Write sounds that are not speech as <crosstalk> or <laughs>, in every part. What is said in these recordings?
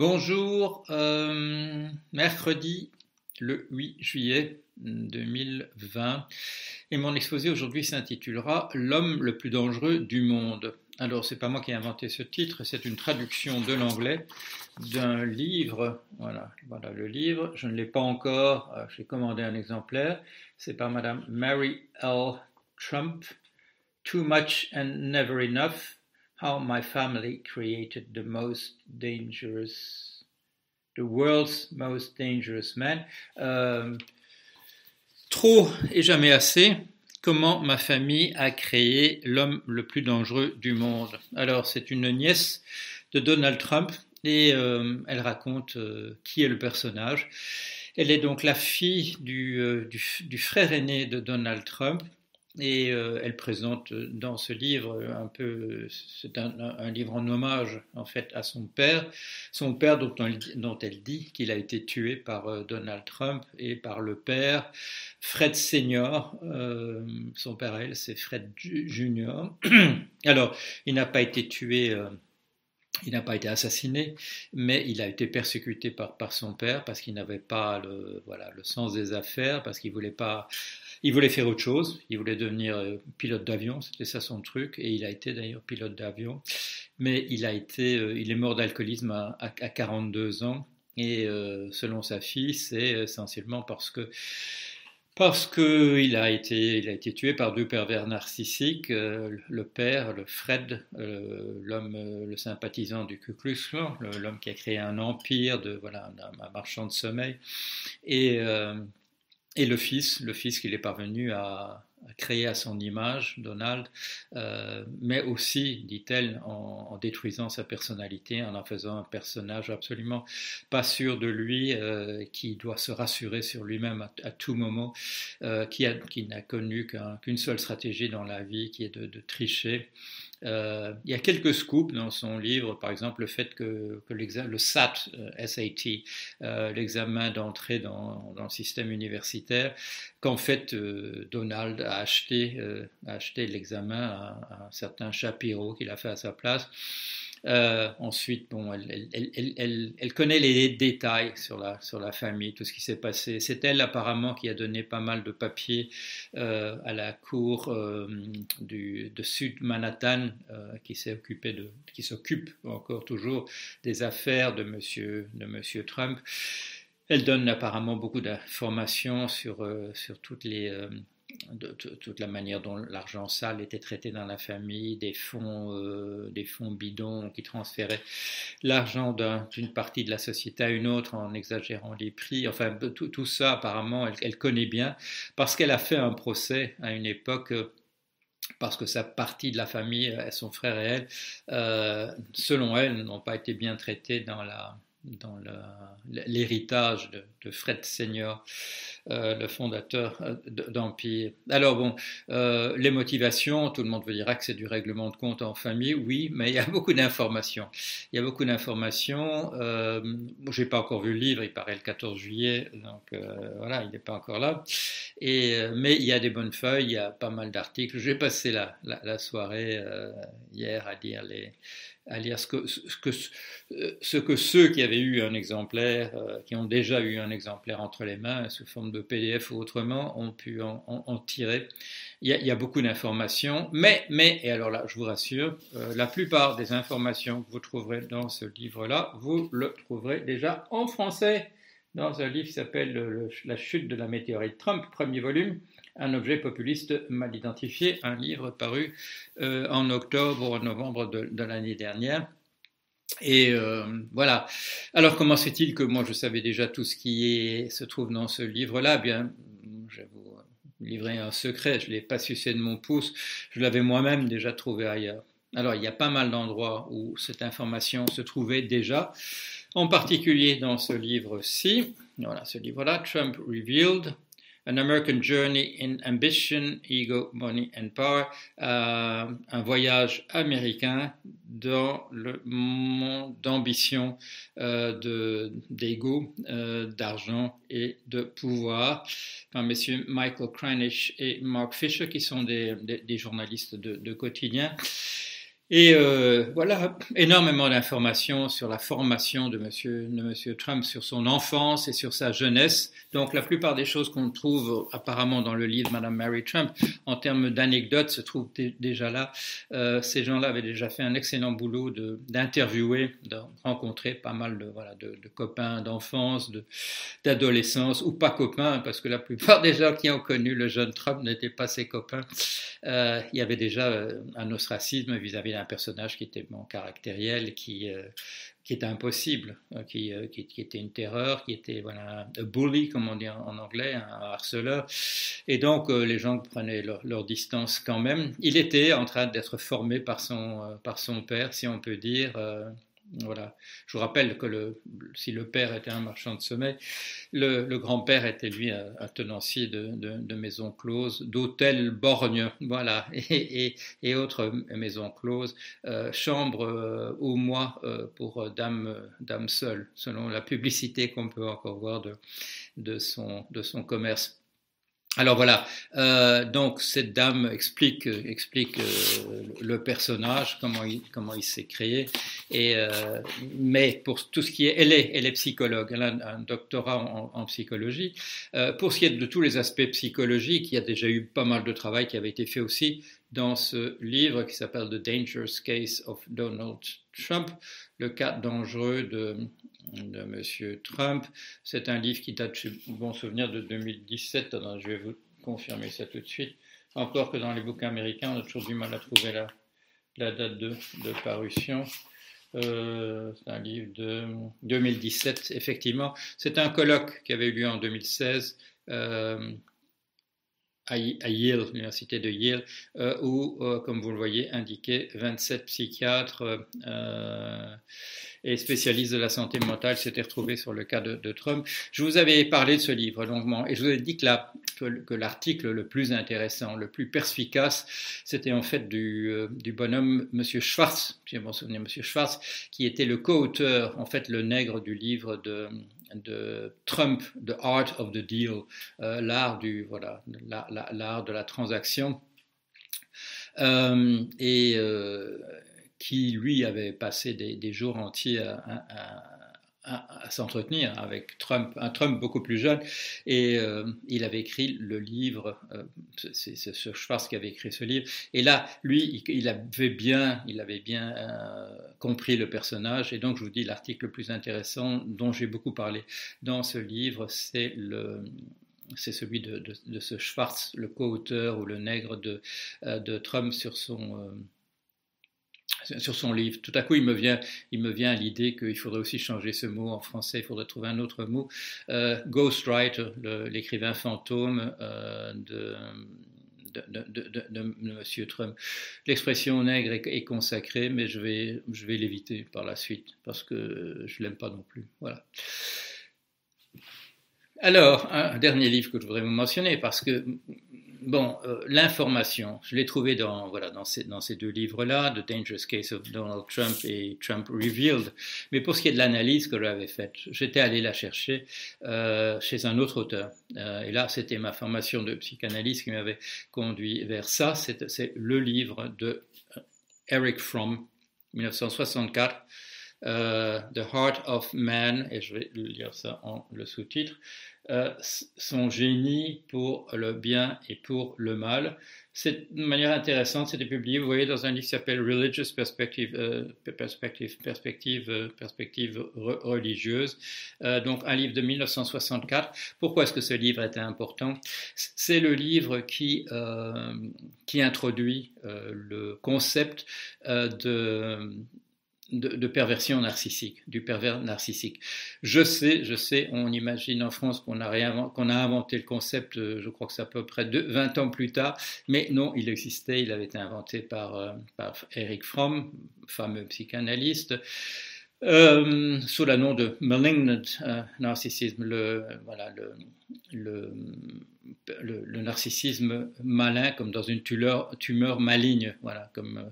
Bonjour, euh, mercredi le 8 juillet 2020 et mon exposé aujourd'hui s'intitulera L'homme le plus dangereux du monde. Alors c'est pas moi qui ai inventé ce titre, c'est une traduction de l'anglais d'un livre. Voilà, le livre. Je ne l'ai pas encore. Euh, j'ai commandé un exemplaire. C'est par Madame Mary L. Trump. Too much and never enough how my family created the most dangerous, the world's most dangerous man. Euh, trop et jamais assez. Comment ma famille a créé l'homme le plus dangereux du monde. Alors, c'est une nièce de Donald Trump et euh, elle raconte euh, qui est le personnage. Elle est donc la fille du, du frère aîné de Donald Trump, et euh, elle présente dans ce livre un peu, c'est un, livre en hommage en fait à son père, son père dont, dont elle dit qu'il a été tué par euh, Donald Trump et par le père Fred Senior. Euh, son père, elle, c'est Fred Junior. <clears throat> Alors, il n'a pas été tué. il n'a pas été assassiné, mais il a été persécuté par, par son père parce qu'il n'avait pas le, voilà, le sens des affaires, parce qu'il voulait pas il voulait faire autre chose, il voulait devenir euh, pilote d'avion, c'était ça son truc, et il a été d'ailleurs pilote d'avion. Mais il a été, euh, il est mort d'alcoolisme à, 42 ans, et euh, selon sa fille, c'est essentiellement parce que parce qu'il a été, a été tué par deux pervers narcissiques, le père, le Fred, l'homme, le sympathisant du Ku Klux Klan, l'homme qui a créé un empire de voilà un, marchand de sommeil, et et le fils, le fils qu'il est parvenu à, créer à son image, Donald, euh, mais aussi, dit-elle, en, détruisant sa personnalité, en en faisant un personnage absolument pas sûr de lui, euh, qui doit se rassurer sur lui-même à, tout moment, euh, qui, n'a connu qu'une seule stratégie dans la vie, qui est de tricher. Euh, il y a quelques scoops dans son livre, par exemple le fait que, le SAT, euh, euh, l'examen d'entrée dans, le système universitaire, qu'en fait Donald a acheté, a acheté l'examen à, à, un certain Shapiro qu'il a fait à sa place. Euh, ensuite, bon, elle, elle, elle, elle, connaît les détails sur la, sur la famille, tout ce qui s'est passé. C'est elle apparemment qui a donné pas mal de papiers euh, à la cour euh, du, de Sud Manhattan, qui qui s'occupe encore toujours des affaires de Monsieur, de Monsieur Trump. Elle donne apparemment beaucoup d'informations sur, sur toutes les de, toute la manière dont l'argent sale était traité dans la famille, des fonds, euh, des fonds bidons qui transféraient l'argent d'une partie de la société à une autre en exagérant les prix. Enfin, tout, ça, apparemment, elle, connaît bien parce qu'elle a fait un procès à une époque parce que sa partie de la famille, son frère et elle, euh, selon elle, n'ont pas été bien traités dans la, dans l'héritage de, Fred Senior, euh, le fondateur euh, d'Empire. Alors bon, euh, les motivations, tout le monde vous dira que c'est du règlement de compte en famille, oui, mais il y a beaucoup d'informations. Il y a beaucoup d'informations. Euh, J'ai pas encore vu le livre, il paraît le 14 juillet, donc voilà, il n'est pas encore là. Mais il y a des bonnes feuilles, il y a pas mal d'articles. J'ai passé la, la soirée hier à lire les à lire ce que, que, ce que ceux qui avaient eu un exemplaire, euh, qui ont déjà eu un exemplaire entre les mains, sous forme de PDF ou autrement, ont pu en, en, tirer. Il y, a, il y, a, beaucoup d'informations, mais, mais, et alors là, je vous rassure, euh, la plupart des informations que vous trouverez dans ce livre-là, vous le trouverez déjà en français dans un livre qui s'appelle La chute de la météorite Trump, premier volume, un objet populiste mal identifié, un livre paru euh, en octobre ou novembre de, de l'année dernière. Et euh, voilà. Alors comment se fait-il que moi je savais déjà tout ce qui est, se trouve dans ce livre-là? Eh Bien, vous livrer un secret. Je ne l'ai pas sucé de mon pouce. Je l'avais moi-même déjà trouvé ailleurs. Alors il y a pas mal d'endroits où cette information se trouvait déjà, en particulier dans ce livre-ci. Voilà, ce livre-là, Trump Revealed, An American Journey in Ambition, Ego, Money and Power, euh, un voyage américain dans le monde d'ambition, euh, d'ego, euh, d'argent et de pouvoir, par messieurs Michael Kranish et Mark Fisher, qui sont des, des, des journalistes de, de, quotidien. Et euh, voilà, énormément d'informations sur la formation de monsieur, Trump, sur son enfance et sur sa jeunesse. Donc la plupart des choses qu'on trouve apparemment dans le livre Madame Mary Trump, en termes d'anecdotes, se trouvent déjà là. Euh, ces gens-là avaient déjà fait un excellent boulot d'interviewer, de, rencontrer pas mal de, voilà, de, copains d'enfance, d'adolescence, ou pas copains, parce que la plupart <laughs> des gens qui ont connu le jeune Trump n'étaient pas ses copains. Euh, il y avait déjà un ostracisme vis-à-vis d'un personnage qui était caractériel, qui, euh, qui était impossible, qui, qui, était une terreur, qui était voilà, un bully, comme on dit en anglais, un harceleur. Et donc, les gens prenaient leur, leur, distance quand même. Il était en train d'être formé par son, par son père, si on peut dire. Voilà. Je vous rappelle que si le père était un marchand de sommeil, le, grand-père était lui un, tenancier de, maisons closes, d'hôtels borgnes, voilà, <laughs> et, autres maisons closes, euh, chambres euh, au mois euh, pour dames dame seules, selon la publicité qu'on peut encore voir de, son, de son commerce. Alors voilà, euh, donc cette dame explique, euh, le personnage, comment il, s'est créé. Euh, mais pour tout ce qui est, elle est, psychologue, elle a un, doctorat en, en psychologie. Pour ce qui est de tous les aspects psychologiques, il y a déjà eu pas mal de travail qui avait été fait aussi dans ce livre qui s'appelle The Dangerous Case of Donald Trump, le cas dangereux de, de M. Trump. C'est un livre qui date, bon souvenir, de 2017. je vais vous confirmer ça tout de suite. Encore que dans les bouquins américains, on a toujours du mal à trouver la, date de, parution. Euh, c'est un livre de 2017, effectivement. C'est un colloque qui avait eu lieu en 2016 euh, à, Yale, l'université de Yale, euh, où, comme vous le voyez, indiqué 27 psychiatres et spécialiste de la santé mentale, s'était retrouvé sur le cas de, Trump. Je vous avais parlé de ce livre longuement et je vous ai dit que, que, l'article le plus intéressant, le plus perspicace, c'était en fait du, euh, du bonhomme Monsieur Schwartz, si je m'en souviens, Monsieur Schwartz, qui était le co-auteur, en fait le nègre du livre de, de Trump, The Art of the Deal, euh, l'art de la transaction. Euh, et qui lui avait passé des, jours entiers à, s'entretenir avec Trump, un Trump beaucoup plus jeune, et euh, il avait écrit le livre, euh, c'est ce Schwartz qui avait écrit ce livre, et là, lui, il, avait bien, il avait bien euh, compris le personnage, et donc je vous dis l'article le plus intéressant dont j'ai beaucoup parlé dans ce livre, c'est le c'est celui de, ce Schwartz, le co-auteur ou le nègre de, de Trump sur son, sur son livre. Tout à coup, il me vient, il me vient l'idée qu'il faudrait aussi changer ce mot en français, il faudrait trouver un autre mot. Euh, Ghostwriter, l'écrivain fantôme euh, de, M. Trump. L'expression nègre est, consacrée, mais je vais, je vais l'éviter par la suite parce que je l'aime pas non plus. Voilà. Alors, un dernier livre que je voudrais vous mentionner parce que bon, euh, l'information, je l'ai trouvé dans, voilà, dans ces deux livres-là, The Dangerous Case of Donald Trump et Trump Revealed. Mais pour ce qui est de l'analyse que j'avais faite, j'étais allé la chercher euh, chez un autre auteur. Euh, et là, c'était ma formation de psychanalyse qui m'avait conduit vers ça. C'est le livre de Eric Fromm, 1964. The Heart of Man, et je vais lire ça en le sous-titre, euh, son génie pour le bien et pour le mal. C'est une manière intéressante, c'était publié, vous voyez, dans un livre qui s'appelle Religious Perspective, euh, perspective, perspective, euh, perspective religieuse, donc un livre de 1964. Pourquoi est-ce que ce livre était important? C'est le livre qui, qui introduit le concept de de, perversion narcissique, du pervers narcissique. Je sais, je sais, on imagine en France qu'on a, qu'on a inventé le concept, euh, je crois que c'est à peu près 20 ans plus tard, mais non, il existait, il avait été inventé par, euh, par Eric Fromm, fameux psychanalyste. Euh, sous le nom de malignant narcissisme, le, voilà, le, le, narcissisme malin comme dans une tumeur, tumeur maligne, voilà, comme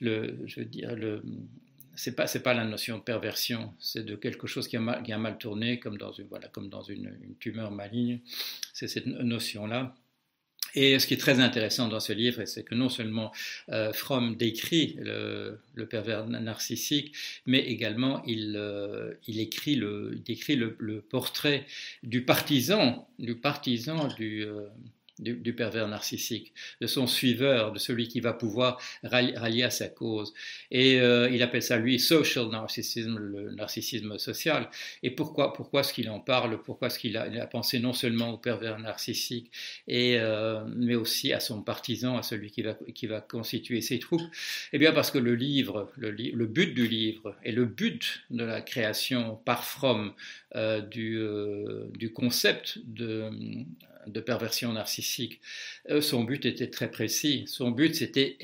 le, je veux dire, le, c'est pas c'est pas la notion de perversion, c'est de quelque chose qui a mal, qui a mal tourné, comme dans une voilà comme dans une, tumeur maligne. C'est cette notion là. Et ce qui est très intéressant dans ce livre, c'est que non seulement euh, Fromm décrit le, pervers narcissique, mais également il, euh, il écrit le, décrit le, portrait du partisan, du partisan du, euh, du, pervers narcissique, de son suiveur, de celui qui va pouvoir rallier à sa cause. Et euh, il appelle ça, lui, social narcissisme, le narcissisme social. Et pourquoi, pourquoi est-ce qu'il en parle? Pourquoi est-ce qu'il a, pensé non seulement au pervers narcissique, et, euh, mais aussi à son partisan, à celui qui va, qui va constituer ses troupes? Eh bien, parce que le livre, le, le but du livre et le but de la création par Fromm euh, du, du concept de de perversion narcissique. Euh, son but était très précis. Son but, c'était,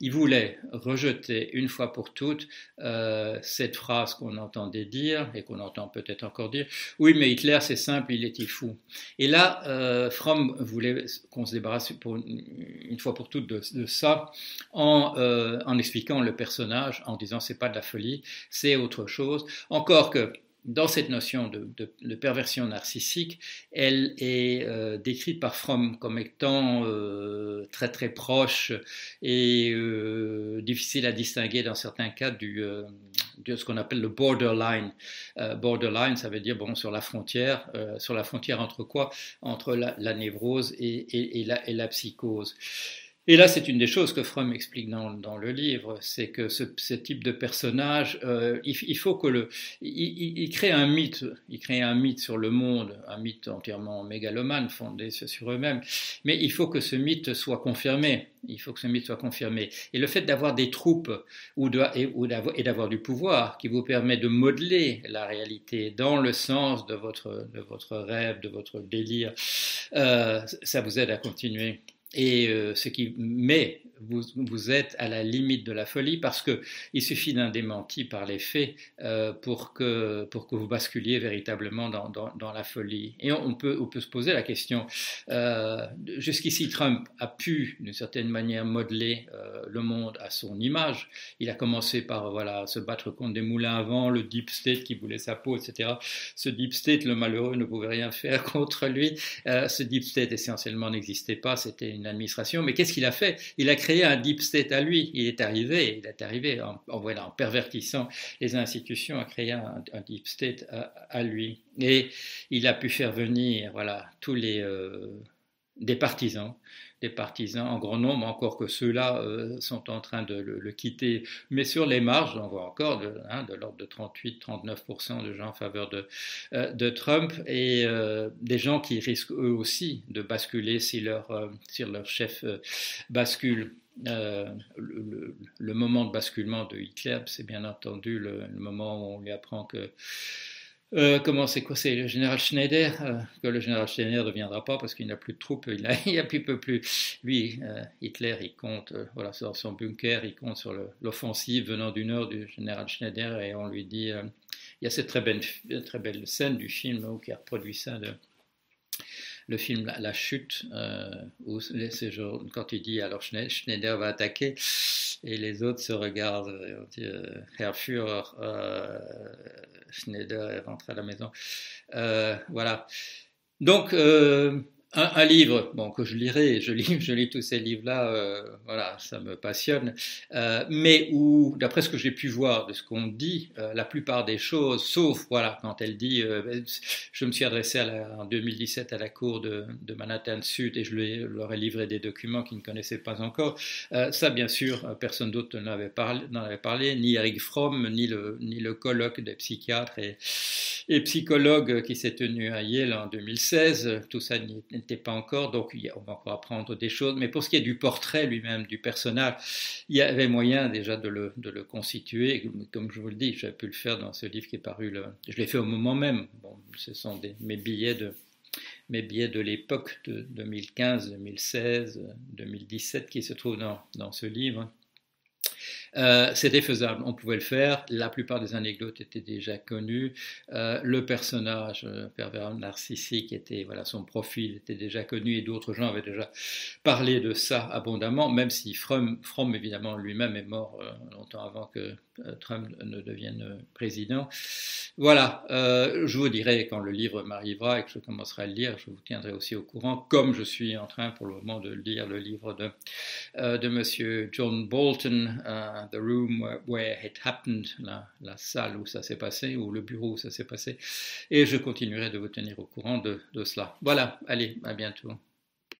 il voulait rejeter une fois pour toutes euh, cette phrase qu'on entendait dire et qu'on entend peut-être encore dire. Oui, mais Hitler, c'est simple, il était fou. Et là, euh, Fromm voulait qu'on se débarrasse une, fois pour toutes de, ça en, en expliquant le personnage, en disant c'est pas de la folie, c'est autre chose. Encore que dans cette notion de, perversion narcissique, elle est euh, décrite par Fromm comme étant euh, très très proche et euh, difficile à distinguer dans certains cas de ce qu'on appelle le borderline. borderline, ça veut dire bon sur la frontière, sur la frontière entre quoi? Entre la, névrose et la psychose. Et là, c'est une des choses que Fromm explique dans, le livre, c'est que ce, type de personnage, euh, il, faut que le, il, crée un mythe, il crée un mythe sur le monde, un mythe entièrement mégalomane, fondé sur eux-mêmes, mais il faut que ce mythe soit confirmé. Il faut que ce mythe soit confirmé. Et le fait d'avoir des troupes ou, et d'avoir du pouvoir qui vous permet de modeler la réalité dans le sens de votre, de votre rêve, de votre délire, euh, ça vous aide à continuer. Et euh, ce qui met vous, êtes à la limite de la folie parce qu'il suffit d'un démenti par les faits euh, pour, que, pour que vous basculiez véritablement dans, dans, la folie. Et on, peut, on peut se poser la question, euh, jusqu'ici Trump a pu d'une certaine manière modeler euh, le monde à son image. Il a commencé par voilà, se battre contre des moulins à vent, le deep state qui voulait sa peau, etc. Ce deep state, le malheureux ne pouvait rien faire <laughs> contre lui. Ce deep state essentiellement n'existait pas, c'était une administration. Mais qu'est-ce qu'il a fait? Il a créé créé un deep state à lui. Il est arrivé, il est arrivé en, voilà, en pervertissant les institutions à créer un, deep state à, lui. Et il a pu faire venir voilà, tous les euh, des partisans, des partisans en grand nombre, encore que ceux-là euh, sont en train de le, quitter. Mais sur les marges, on voit encore de, hein, de l'ordre de 38-39% de gens en faveur de, euh, Trump et euh, des gens qui risquent eux aussi de basculer si leur, si leur chef bascule. Le, le, moment de basculement de Hitler, c'est bien entendu le, moment où on lui apprend que euh, comment c'est quoi C'est le général Schneider euh, que le général Schneider ne viendra pas parce qu'il n'a plus de troupes, il a, <laughs> il a plus peu plus. Lui, euh, Hitler, il compte, voilà, dans son bunker, il compte sur l'offensive venant du nord du général Schneider et on lui dit, il y a cette très belle, très belle scène du film qui a reproduit ça le film La, Chute, euh, où quand il dit alors Schneider va attaquer, et les autres se regardent, et on dit, euh, Herr euh, Schneider est rentré à la maison. Euh, voilà. Donc, un, livre, bon, que je lirai, je lis, <laughs> je lis tous ces livres-là, euh, voilà, ça me passionne, euh, mais où, d'après ce que j'ai pu voir de ce qu'on dit, euh, la plupart des choses, sauf, voilà, quand elle dit, je me suis adressé en 2017 à la cour de, Manhattan Sud et je leur ai livré des documents qu'ils ne connaissaient pas encore, ça, bien sûr, personne d'autre n'en avait parlé, ni Eric Fromm, ni le, colloque des psychiatres et, et psychologues qui s'est tenu à Yale en 2016, tout ça n'était pas encore, donc on va encore apprendre des choses. Mais pour ce qui est du portrait lui-même, du personnage, il y avait moyen déjà de le, de le constituer. Comme je vous le dis, j'avais pu le faire dans ce livre qui est paru, le, je l'ai fait au moment même. Bon, ce sont mes billets de mes billets de l'époque de 2015, 2016, 2017 qui se trouvent dans, dans ce livre. Euh, c'était faisable, on pouvait le faire. La plupart des anecdotes étaient déjà connues. Euh, le personnage euh, pervers narcissique était, voilà, son profil était déjà connu et d'autres gens avaient déjà parlé de ça abondamment, même si Fromm, évidemment lui-même est mort longtemps avant que Trump ne devienne président. Voilà, je vous dirai quand le livre m'arrivera et que je commencerai à le lire, je vous tiendrai aussi au courant, comme je suis en train pour le moment de lire le livre de, de Monsieur John Bolton, uh, The Room Where It Happened, la, la salle où ça s'est passé, ou le bureau où ça s'est passé, et je continuerai de vous tenir au courant de, de cela. Voilà, allez, à bientôt.